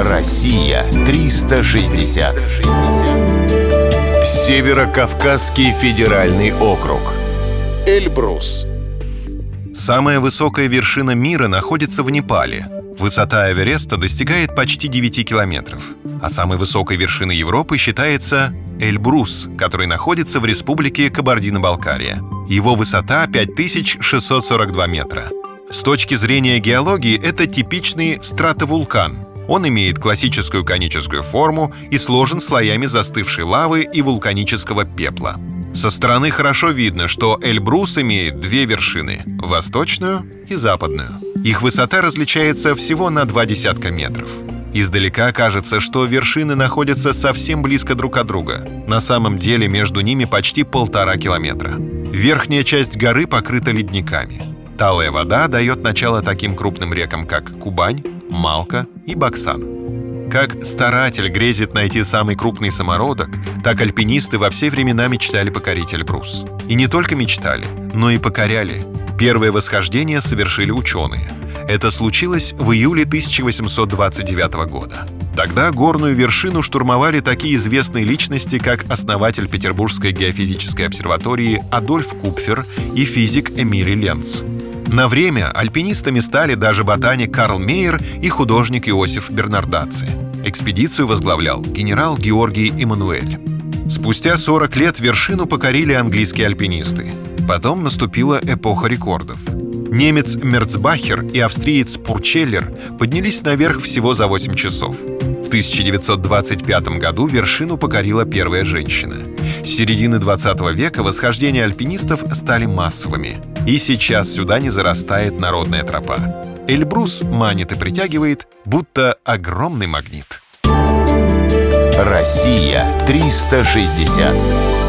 Россия 360. Северо-Кавказский федеральный округ. Эльбрус. Самая высокая вершина мира находится в Непале. Высота Эвереста достигает почти 9 километров. А самой высокой вершиной Европы считается Эльбрус, который находится в республике Кабардино-Балкария. Его высота 5642 метра. С точки зрения геологии это типичный стратовулкан. Он имеет классическую коническую форму и сложен слоями застывшей лавы и вулканического пепла. Со стороны хорошо видно, что Эльбрус имеет две вершины — восточную и западную. Их высота различается всего на два десятка метров. Издалека кажется, что вершины находятся совсем близко друг от друга. На самом деле между ними почти полтора километра. Верхняя часть горы покрыта ледниками. Талая вода дает начало таким крупным рекам, как Кубань, Малка и Баксан. Как старатель грезит найти самый крупный самородок, так альпинисты во все времена мечтали покорить Эльбрус. И не только мечтали, но и покоряли. Первое восхождение совершили ученые. Это случилось в июле 1829 года. Тогда горную вершину штурмовали такие известные личности, как основатель Петербургской геофизической обсерватории Адольф Купфер и физик Эмили Ленц. На время альпинистами стали даже ботаник Карл Мейер и художник Иосиф Бернардаци. Экспедицию возглавлял генерал Георгий Эммануэль. Спустя 40 лет вершину покорили английские альпинисты. Потом наступила эпоха рекордов. Немец Мерцбахер и австриец Пурчеллер поднялись наверх всего за 8 часов. В 1925 году вершину покорила первая женщина. С середины 20 века восхождения альпинистов стали массовыми. И сейчас сюда не зарастает народная тропа. Эльбрус манит и притягивает, будто огромный магнит. Россия 360.